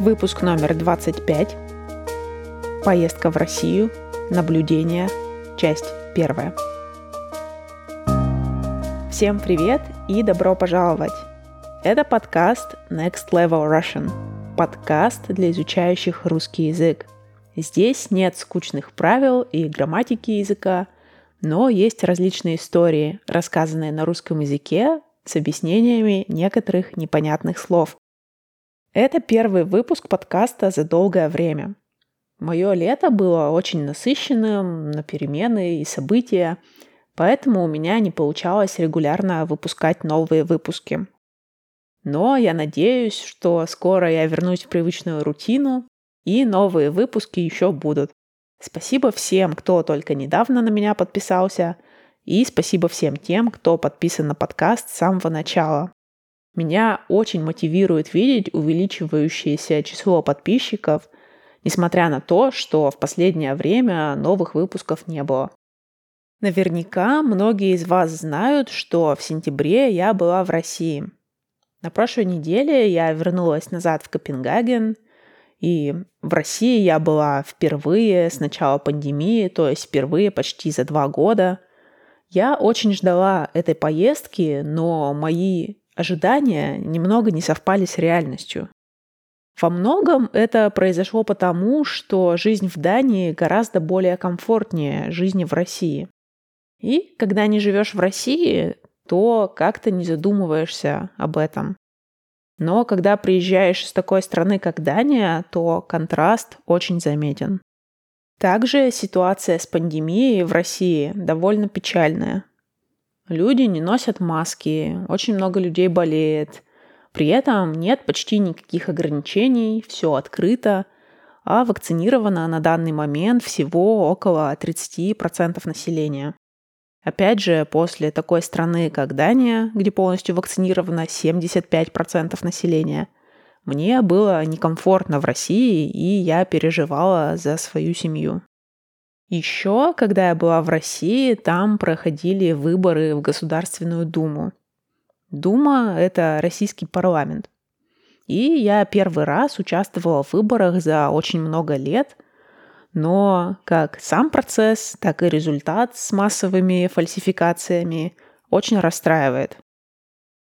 Выпуск номер 25. Поездка в Россию. Наблюдение. Часть первая. Всем привет и добро пожаловать! Это подкаст Next Level Russian. Подкаст для изучающих русский язык. Здесь нет скучных правил и грамматики языка, но есть различные истории, рассказанные на русском языке с объяснениями некоторых непонятных слов. Это первый выпуск подкаста за долгое время. Мое лето было очень насыщенным на перемены и события, поэтому у меня не получалось регулярно выпускать новые выпуски. Но я надеюсь, что скоро я вернусь в привычную рутину, и новые выпуски еще будут. Спасибо всем, кто только недавно на меня подписался, и спасибо всем тем, кто подписан на подкаст с самого начала. Меня очень мотивирует видеть увеличивающееся число подписчиков, несмотря на то, что в последнее время новых выпусков не было. Наверняка многие из вас знают, что в сентябре я была в России. На прошлой неделе я вернулась назад в Копенгаген, и в России я была впервые с начала пандемии, то есть впервые почти за два года. Я очень ждала этой поездки, но мои ожидания немного не совпали с реальностью. Во многом это произошло потому, что жизнь в Дании гораздо более комфортнее жизни в России. И когда не живешь в России, то как-то не задумываешься об этом. Но когда приезжаешь из такой страны, как Дания, то контраст очень заметен. Также ситуация с пандемией в России довольно печальная. Люди не носят маски, очень много людей болеет. При этом нет почти никаких ограничений, все открыто, а вакцинировано на данный момент всего около 30% населения. Опять же, после такой страны, как Дания, где полностью вакцинировано 75% населения, мне было некомфортно в России, и я переживала за свою семью. Еще, когда я была в России, там проходили выборы в Государственную Думу. Дума — это российский парламент. И я первый раз участвовала в выборах за очень много лет, но как сам процесс, так и результат с массовыми фальсификациями очень расстраивает.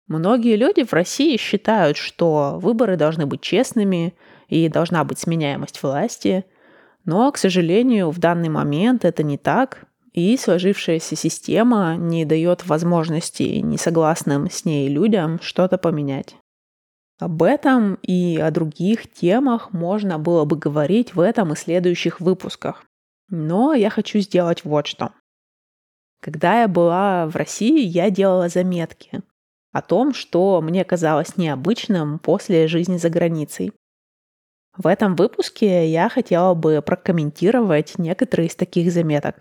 Многие люди в России считают, что выборы должны быть честными и должна быть сменяемость власти – но, к сожалению, в данный момент это не так, и сложившаяся система не дает возможности несогласным с ней людям что-то поменять. Об этом и о других темах можно было бы говорить в этом и следующих выпусках. Но я хочу сделать вот что. Когда я была в России, я делала заметки о том, что мне казалось необычным после жизни за границей. В этом выпуске я хотела бы прокомментировать некоторые из таких заметок.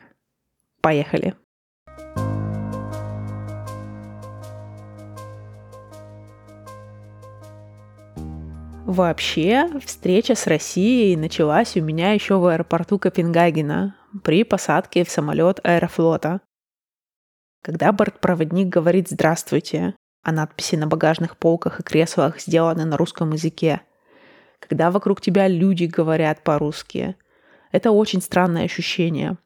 Поехали! Вообще, встреча с Россией началась у меня еще в аэропорту Копенгагена при посадке в самолет Аэрофлота. Когда бортпроводник говорит «Здравствуйте», а надписи на багажных полках и креслах сделаны на русском языке – когда вокруг тебя люди говорят по-русски. Это очень странное ощущение.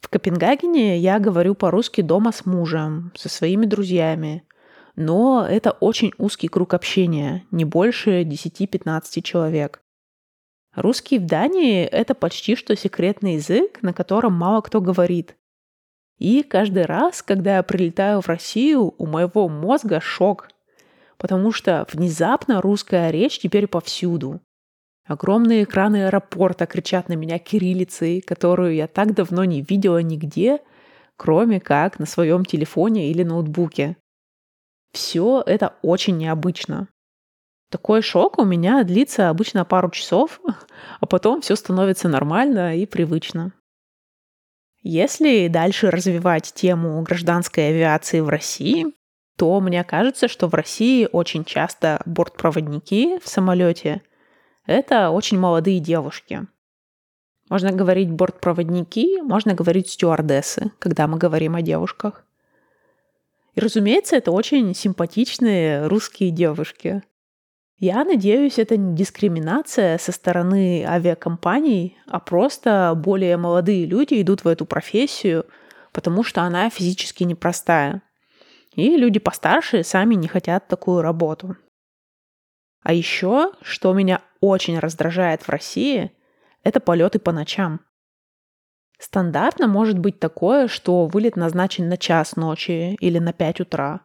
В Копенгагене я говорю по-русски дома с мужем, со своими друзьями. Но это очень узкий круг общения, не больше 10-15 человек. Русский в Дании – это почти что секретный язык, на котором мало кто говорит. И каждый раз, когда я прилетаю в Россию, у моего мозга шок потому что внезапно русская речь теперь повсюду. Огромные экраны аэропорта кричат на меня кириллицей, которую я так давно не видела нигде, кроме как на своем телефоне или ноутбуке. Все это очень необычно. Такой шок у меня длится обычно пару часов, а потом все становится нормально и привычно. Если дальше развивать тему гражданской авиации в России, то мне кажется, что в России очень часто бортпроводники в самолете — это очень молодые девушки. Можно говорить бортпроводники, можно говорить стюардессы, когда мы говорим о девушках. И, разумеется, это очень симпатичные русские девушки. Я надеюсь, это не дискриминация со стороны авиакомпаний, а просто более молодые люди идут в эту профессию, потому что она физически непростая. И люди постарше сами не хотят такую работу. А еще, что меня очень раздражает в России, это полеты по ночам. Стандартно может быть такое, что вылет назначен на час ночи или на 5 утра.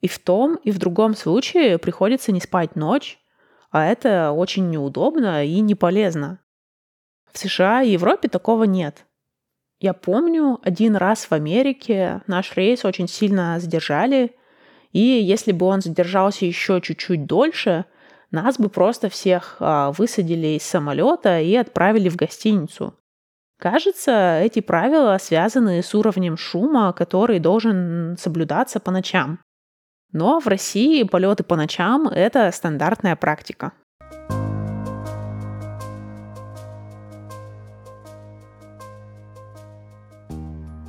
И в том, и в другом случае приходится не спать ночь, а это очень неудобно и не полезно. В США и Европе такого нет. Я помню, один раз в Америке наш рейс очень сильно задержали, и если бы он задержался еще чуть-чуть дольше, нас бы просто всех а, высадили из самолета и отправили в гостиницу. Кажется, эти правила связаны с уровнем шума, который должен соблюдаться по ночам. Но в России полеты по ночам – это стандартная практика.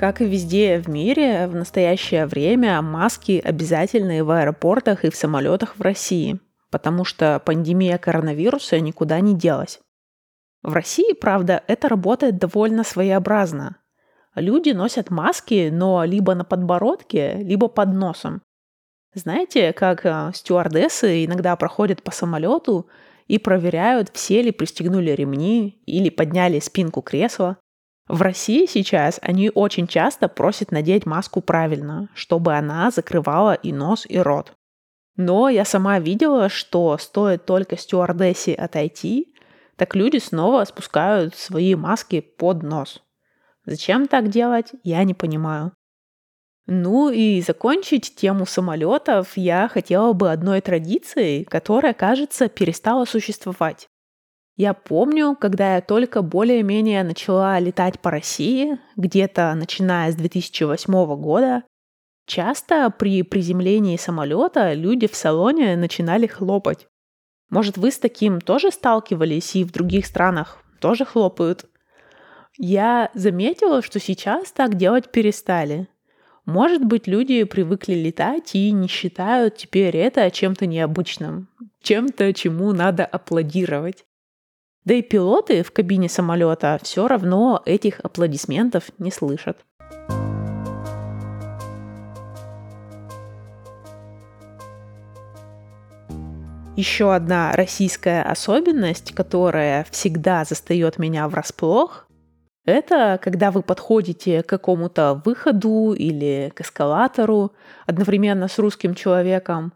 Как и везде в мире, в настоящее время маски обязательны в аэропортах и в самолетах в России, потому что пандемия коронавируса никуда не делась. В России, правда, это работает довольно своеобразно. Люди носят маски, но либо на подбородке, либо под носом. Знаете, как э, стюардессы иногда проходят по самолету и проверяют, все ли пристегнули ремни или подняли спинку кресла. В России сейчас они очень часто просят надеть маску правильно, чтобы она закрывала и нос, и рот. Но я сама видела, что стоит только стюардессе отойти, так люди снова спускают свои маски под нос. Зачем так делать, я не понимаю. Ну и закончить тему самолетов я хотела бы одной традицией, которая, кажется, перестала существовать. Я помню, когда я только более-менее начала летать по России, где-то начиная с 2008 года, часто при приземлении самолета люди в салоне начинали хлопать. Может, вы с таким тоже сталкивались и в других странах тоже хлопают? Я заметила, что сейчас так делать перестали. Может быть, люди привыкли летать и не считают теперь это чем-то необычным, чем-то, чему надо аплодировать. Да и пилоты в кабине самолета все равно этих аплодисментов не слышат. Еще одна российская особенность, которая всегда застает меня врасплох, это когда вы подходите к какому-то выходу или к эскалатору одновременно с русским человеком,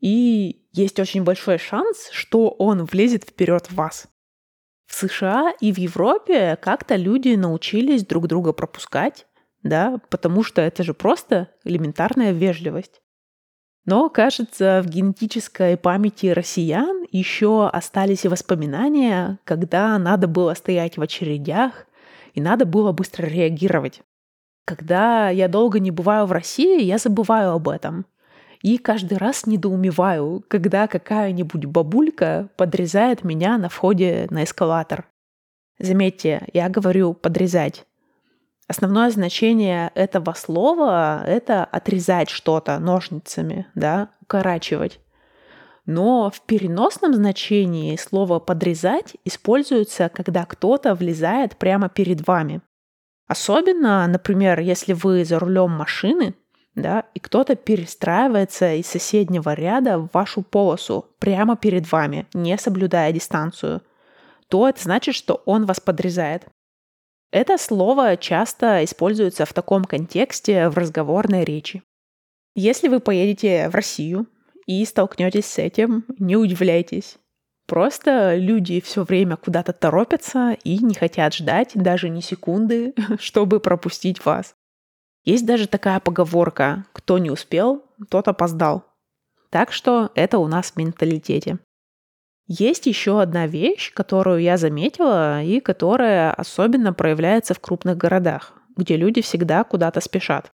и есть очень большой шанс, что он влезет вперед в вас. В США и в Европе как-то люди научились друг друга пропускать, да, потому что это же просто элементарная вежливость. Но, кажется, в генетической памяти россиян еще остались воспоминания, когда надо было стоять в очередях и надо было быстро реагировать. Когда я долго не бываю в России, я забываю об этом. И каждый раз недоумеваю, когда какая-нибудь бабулька подрезает меня на входе на эскалатор. Заметьте, я говорю «подрезать». Основное значение этого слова — это отрезать что-то ножницами, да, укорачивать. Но в переносном значении слово «подрезать» используется, когда кто-то влезает прямо перед вами. Особенно, например, если вы за рулем машины, да, и кто-то перестраивается из соседнего ряда в вашу полосу прямо перед вами, не соблюдая дистанцию, то это значит, что он вас подрезает. Это слово часто используется в таком контексте в разговорной речи. Если вы поедете в Россию и столкнетесь с этим, не удивляйтесь. Просто люди все время куда-то торопятся и не хотят ждать даже ни секунды, чтобы пропустить вас. Есть даже такая поговорка «кто не успел, тот опоздал». Так что это у нас в менталитете. Есть еще одна вещь, которую я заметила и которая особенно проявляется в крупных городах, где люди всегда куда-то спешат.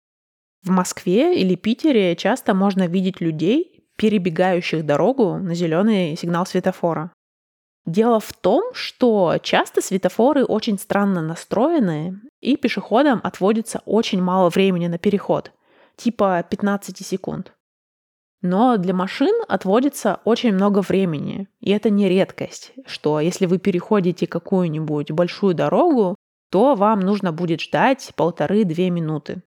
В Москве или Питере часто можно видеть людей, перебегающих дорогу на зеленый сигнал светофора. Дело в том, что часто светофоры очень странно настроены, и пешеходам отводится очень мало времени на переход, типа 15 секунд. Но для машин отводится очень много времени. И это не редкость, что если вы переходите какую-нибудь большую дорогу, то вам нужно будет ждать полторы-две минуты.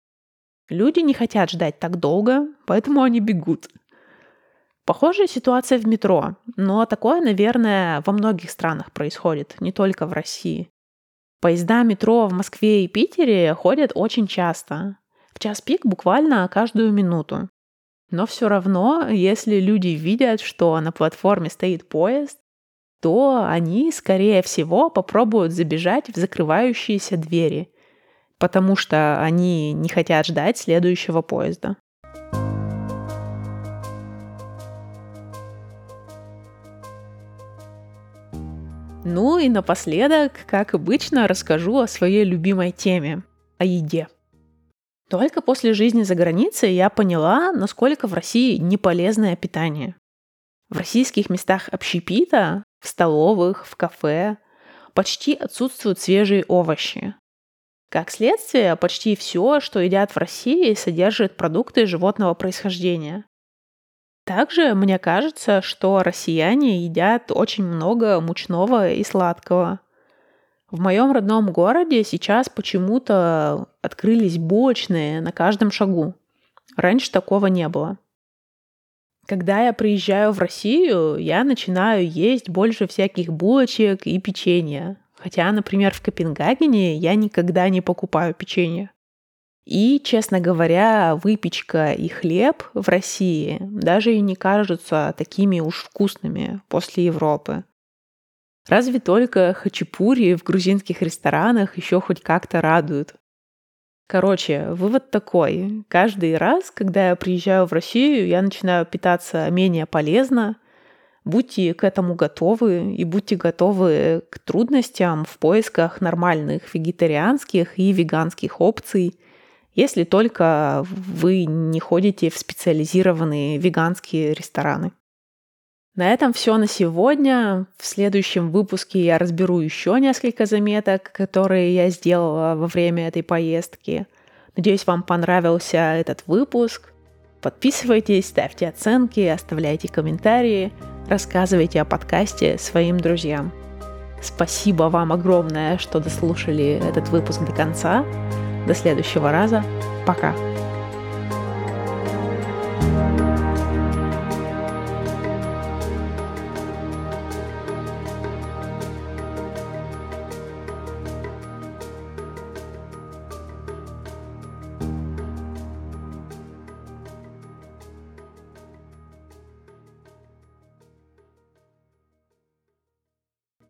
Люди не хотят ждать так долго, поэтому они бегут. Похожая ситуация в метро, но такое, наверное, во многих странах происходит, не только в России. Поезда метро в Москве и Питере ходят очень часто. В час пик буквально каждую минуту. Но все равно, если люди видят, что на платформе стоит поезд, то они, скорее всего, попробуют забежать в закрывающиеся двери, потому что они не хотят ждать следующего поезда. Ну и напоследок, как обычно, расскажу о своей любимой теме – о еде. Только после жизни за границей я поняла, насколько в России неполезное питание. В российских местах общепита, в столовых, в кафе почти отсутствуют свежие овощи. Как следствие, почти все, что едят в России, содержит продукты животного происхождения. Также мне кажется, что россияне едят очень много мучного и сладкого – в моем родном городе сейчас почему-то открылись булочные на каждом шагу. Раньше такого не было. Когда я приезжаю в Россию, я начинаю есть больше всяких булочек и печенья. Хотя, например, в Копенгагене я никогда не покупаю печенье. И, честно говоря, выпечка и хлеб в России даже и не кажутся такими уж вкусными после Европы. Разве только хачапури в грузинских ресторанах еще хоть как-то радуют. Короче, вывод такой. Каждый раз, когда я приезжаю в Россию, я начинаю питаться менее полезно. Будьте к этому готовы и будьте готовы к трудностям в поисках нормальных вегетарианских и веганских опций, если только вы не ходите в специализированные веганские рестораны. На этом все на сегодня. В следующем выпуске я разберу еще несколько заметок, которые я сделала во время этой поездки. Надеюсь, вам понравился этот выпуск. Подписывайтесь, ставьте оценки, оставляйте комментарии, рассказывайте о подкасте своим друзьям. Спасибо вам огромное, что дослушали этот выпуск до конца. До следующего раза. Пока.